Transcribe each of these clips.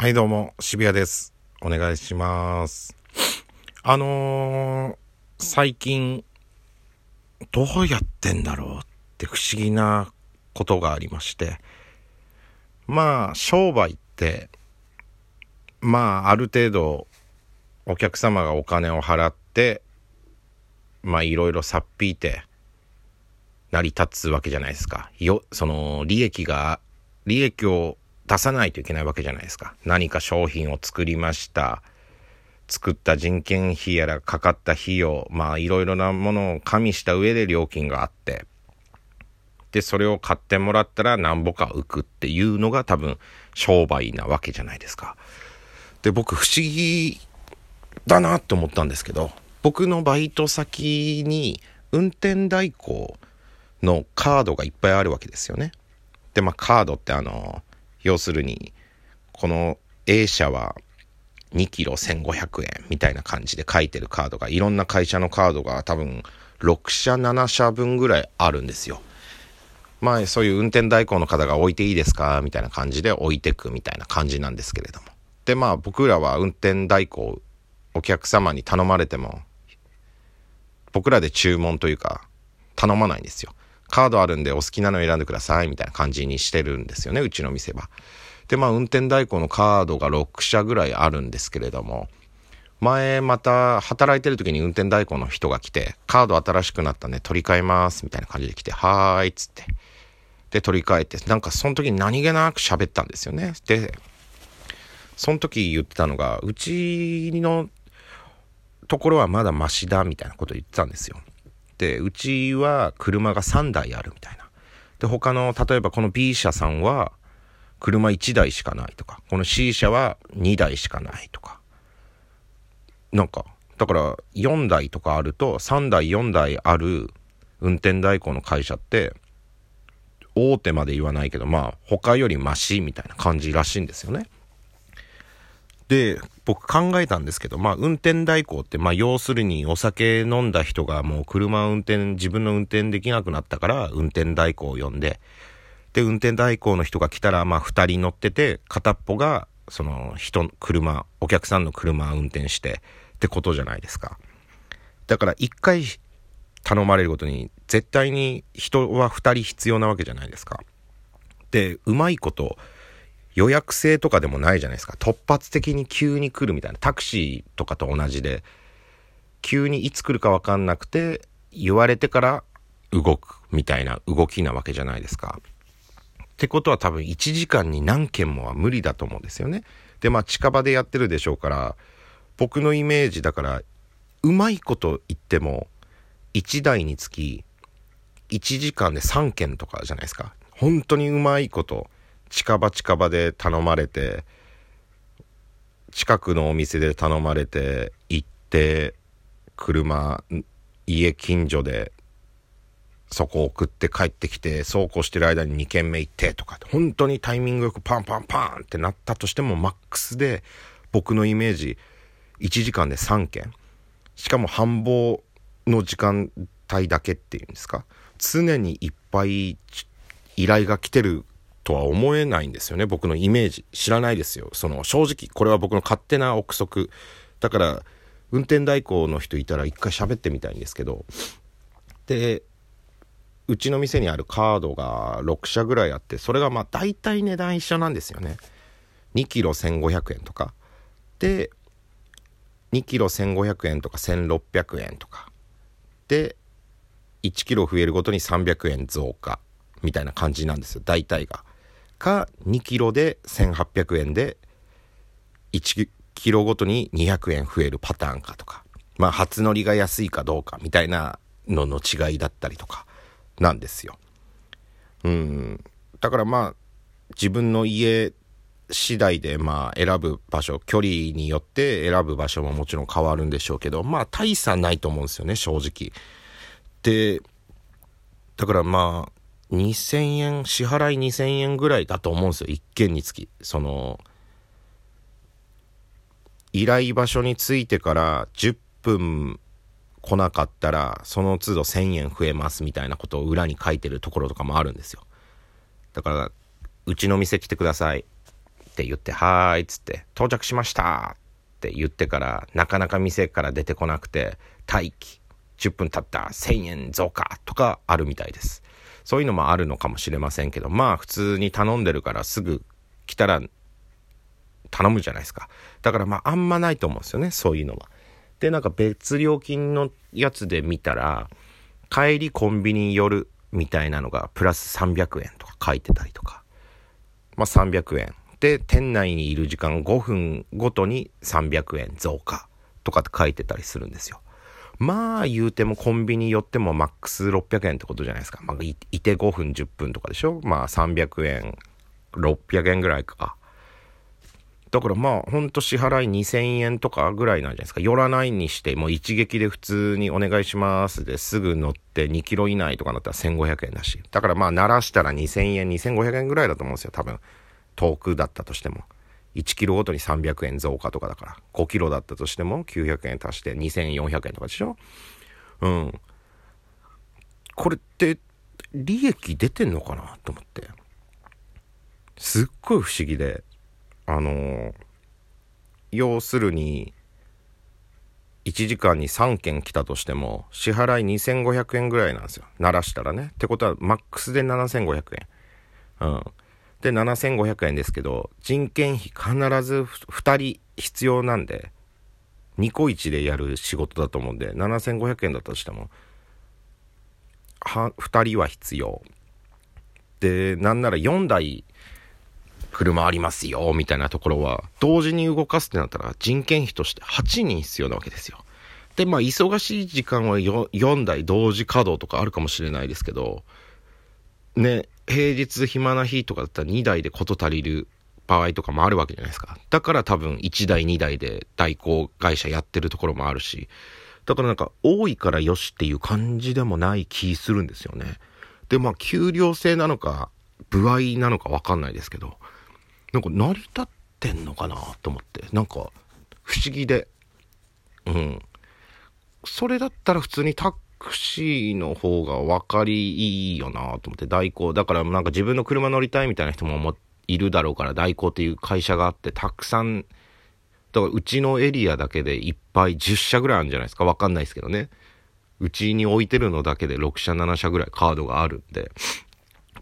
はい、どうも、渋谷です。お願いします。あのー、最近、どうやってんだろうって不思議なことがありまして、まあ、商売って、まあ、ある程度、お客様がお金を払って、まあ、いろいろさっぴいて、成り立つわけじゃないですか。よ、その、利益が、利益を出さないといけないわけじゃないですか。何か商品を作りました。作った人件費やらかかった費用、まあいろいろなものを加味した上で料金があって、で、それを買ってもらったらなんぼか浮くっていうのが多分商売なわけじゃないですか。で、僕不思議だなって思ったんですけど、僕のバイト先に運転代行のカードがいっぱいあるわけですよね。で、まあカードってあの、要するに、この A 社は2キロ1500円みたいな感じで書いてるカードが、いろんな会社のカードが多分6社7社分ぐらいあるんですよ。まあそういう運転代行の方が置いていいですかみたいな感じで置いてくみたいな感じなんですけれども。でまあ僕らは運転代行お客様に頼まれても僕らで注文というか頼まないんですよ。カードあるんでお好きなの選んでくださいみたいな感じにしてるんですよね、うちの店は。で、まあ運転代行のカードが6社ぐらいあるんですけれども、前また働いてる時に運転代行の人が来て、カード新しくなったんで取り替えますみたいな感じで来て、はーいっつって。で、取り替えて、なんかその時に何気なく喋ったんですよね。で、その時言ってたのが、うちのところはまだマシだみたいなこと言ってたんですよ。で、うちは車が3台あるみたいな。で、他の、例えばこの B 社さんは車1台しかないとか、この C 社は2台しかないとか。なんか、だから4台とかあると、3台4台ある運転代行の会社って、大手まで言わないけど、まあ、他よりマシみたいな感じらしいんですよね。で、僕考えたんですけど、まあ運転代行って、まあ要するにお酒飲んだ人がもう車運転、自分の運転できなくなったから運転代行を呼んで、で、運転代行の人が来たら、まあ二人乗ってて、片っぽが、その人、車、お客さんの車運転して、ってことじゃないですか。だから一回頼まれることに、絶対に人は二人必要なわけじゃないですか。で、うまいこと、予約制とかでもないじゃないですか。突発的に急に来るみたいな。タクシーとかと同じで、急にいつ来るかわかんなくて、言われてから動くみたいな動きなわけじゃないですか。ってことは多分1時間に何件もは無理だと思うんですよね。で、まあ近場でやってるでしょうから、僕のイメージだから、うまいこと言っても、1台につき1時間で3件とかじゃないですか。本当にうまいこと。近場近場で頼まれて近くのお店で頼まれて行って車家近所でそこ送って帰ってきてそうこうしてる間に2軒目行ってとか本当にタイミングよくパンパンパンってなったとしてもマックスで僕のイメージ1時間で3件しかも繁忙の時間帯だけっていうんですか？常にいっぱい依頼が来てるとは思えないんですよね。僕のイメージ。知らないですよ。その正直これは僕の勝手な憶測。だから運転代行の人いたら一回喋ってみたいんですけど。でうちの店にあるカードが6社ぐらいあってそれがまあ大体値段一緒なんですよね。2キロ1500円とか。で2キロ1500円とか1600円とか。で1キロ増えるごとに300円増加みたいな感じなんですよ。大体が。か2キロで1800円で1キロごとに200円増えるパターンかとかまあ初乗りが安いかどうかみたいなのの違いだったりとかなんですよ。うんだからまあ自分の家次第でまあ選ぶ場所距離によって選ぶ場所ももちろん変わるんでしょうけどまあ大差ないと思うんですよね正直。でだからまあ2000円、支払い2000円ぐらいだと思うんですよ。一件につき。その、依頼場所に着いてから10分来なかったら、その都度1000円増えますみたいなことを裏に書いてるところとかもあるんですよ。だから、うちの店来てください。って言って、はーいっつって、到着しましたって言ってから、なかなか店から出てこなくて、待機、10分経った1000円増加とかあるみたいです。そういうのもあるのかもしれませんけど、まあ普通に頼んでるからすぐ来たら頼むじゃないですか。だからまああんまないと思うんですよね、そういうのは。で、なんか別料金のやつで見たら、帰りコンビニ寄るみたいなのがプラス300円とか書いてたりとか。まあ300円。で、店内にいる時間5分ごとに300円増加とかって書いてたりするんですよ。まあ言うてもコンビニ寄ってもマックス600円ってことじゃないですか。まあいて5分10分とかでしょまあ300円、600円ぐらいか。だからまあほんと支払い2000円とかぐらいなんじゃないですか。寄らないにしてもう一撃で普通にお願いしますですぐ乗って2キロ以内とかだったら1500円だし。だからまあ鳴らしたら2000円、2500円ぐらいだと思うんですよ。多分。遠くだったとしても。1キロごとに300円増加とかだから、5キロだったとしても900円足して2400円とかでしょ？うん。これって、利益出てんのかなと思って。すっごい不思議で、あのー、要するに、1時間に3件来たとしても、支払い2500円ぐらいなんですよ。鳴らしたらね。ってことは、マックスで7500円。うん。で、7500円ですけど、人件費必ず2人必要なんで、2個1でやる仕事だと思うんで、7500円だとしても、は、2人は必要。で、なんなら4台車ありますよ、みたいなところは、同時に動かすってなったら人件費として8人必要なわけですよ。で、まあ、忙しい時間は 4, 4台同時稼働とかあるかもしれないですけど、ね、平日暇な日とかだったら2台で事足りる場合とかもあるわけじゃないですか。だから多分1台2台で代行会社やってるところもあるし、だからなんか多いからよしっていう感じでもない気するんですよね。で、まあ給料制なのか、部合なのかわかんないですけど、なんか成り立ってんのかなと思って、なんか不思議で、うん。それだったら普通にタクシーの方が分かりいいよなと思って、代行。だからなんか自分の車乗りたいみたいな人もいるだろうから、代行っていう会社があって、たくさん、だからうちのエリアだけでいっぱい10社ぐらいあるんじゃないですか。分かんないですけどね。うちに置いてるのだけで6社7社ぐらいカードがあるんで。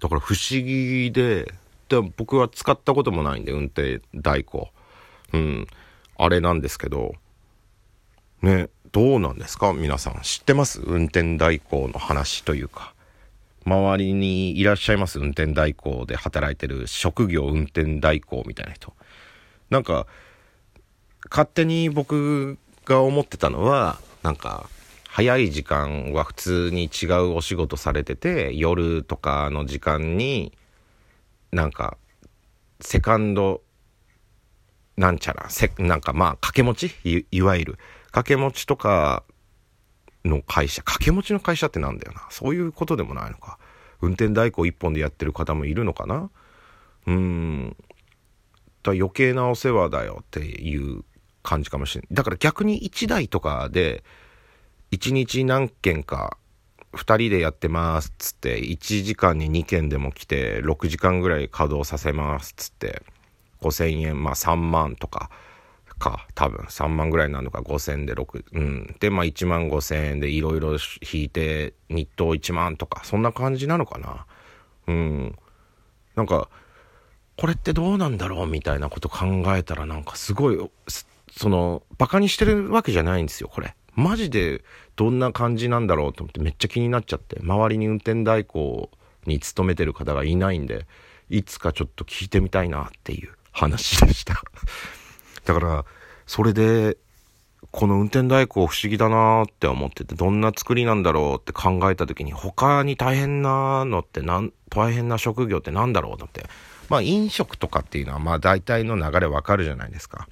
だから不思議で、で僕は使ったこともないんで、運転代行。うん。あれなんですけど、ね、どうなんですか？皆さん。知ってます？運転代行の話というか。周りにいらっしゃいます？運転代行で働いてる職業運転代行みたいな人。なんか、勝手に僕が思ってたのは、なんか、早い時間は普通に違うお仕事されてて、夜とかの時間に、なんか、セカンド、なんちゃら、せ、なんかまあ、掛け持ち？いいわゆる。掛け持ちとかの会社、掛け持ちの会社ってなんだよな。そういうことでもないのか。運転代行一本でやってる方もいるのかなうん。だ余計なお世話だよっていう感じかもしれない。だから逆に1台とかで、1日何件か2人でやってますっつって1時間に2件でも来て6時間ぐらい稼働させますっつって5000円まあ3万とかか、多分3万ぐらいなのか、5000で6、うん。で、まあ1万5000円でいろいろ引いて、日当1万とか、そんな感じなのかな。うん。なんか、これってどうなんだろうみたいなこと考えたらなんかすごい、その、バカにしてるわけじゃないんですよ、これ。マジでどんな感じなんだろうと思ってめっちゃ気になっちゃって、周りに運転代行に勤めてる方がいないんで、いつかちょっと聞いてみたいなっていう話でしただから、それで、この運転代行不思議だなって思ってて、どんな作りなんだろうって考えた時に、他に大変なのってなん、大変な職業ってなんだろうと思って。まあ飲食とかっていうのはまあ大体の流れわかるじゃないですか。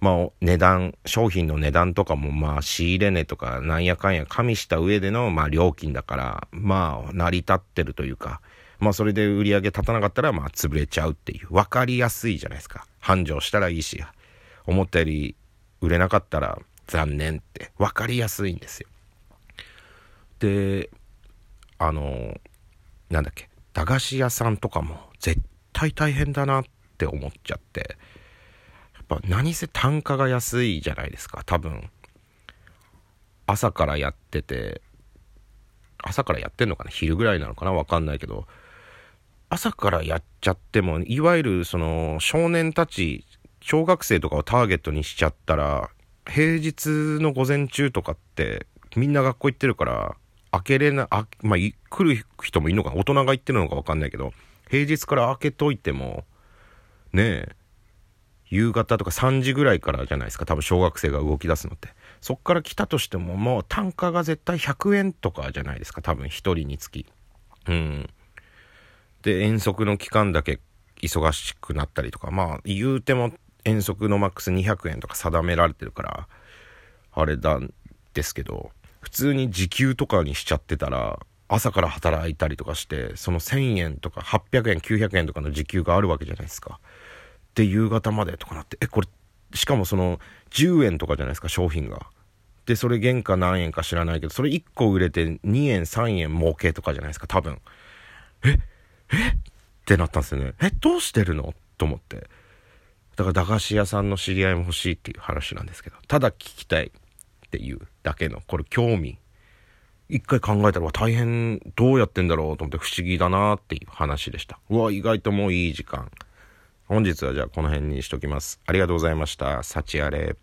まあ値段、商品の値段とかもまあ仕入れ値とかなんやかんや加味した上でのまあ料金だから、まあ成り立ってるというか、まあそれで売り上げ立たなかったらまあ潰れちゃうっていう、わかりやすいじゃないですか。繁盛したらいいし、思ったより売れなかったら残念って分かりやすいんですよ。で、あの、なんだっけ、駄菓子屋さんとかも絶対大変だなって思っちゃって。やっぱ何せ単価が安いじゃないですか、多分。朝からやってて、朝からやってんのかな昼ぐらいなのかなわかんないけど、朝からやっちゃっても、いわゆるその少年たち、小学生とかをターゲットにしちゃったら、平日の午前中とかってみんな学校行ってるから、開けれな、あ、まあ、来る人もいるのか大人が行ってるのかわかんないけど、平日から開けといても、ねえ、夕方とか3時ぐらいからじゃないですか、多分小学生が動き出すのって。そっから来たとしても、もう単価が絶対100円とかじゃないですか、多分1人につき。うん。で、遠足の期間だけ忙しくなったりとか、まあ、言うても遠足のマックス200円とか定められてるから、あれなんですけど、普通に時給とかにしちゃってたら、朝から働いたりとかして、その1000円とか800円、900円とかの時給があるわけじゃないですか。で、夕方までとかなって、え、これ、しかもその、10円とかじゃないですか、商品が。で、それ原価何円か知らないけど、それ1個売れて2円、3円儲けとかじゃないですか、多分。ええ？ってなったんですよね。え、どうしてるの？と思って。だから駄菓子屋さんの知り合いも欲しいっていう話なんですけど、ただ聞きたい。っていうだけの、これ興味。一回考えたら、大変、どうやってんだろうと思って不思議だなっていう話でした。うわ、意外ともういい時間。本日はじゃあこの辺にしときます。ありがとうございました。幸あれ。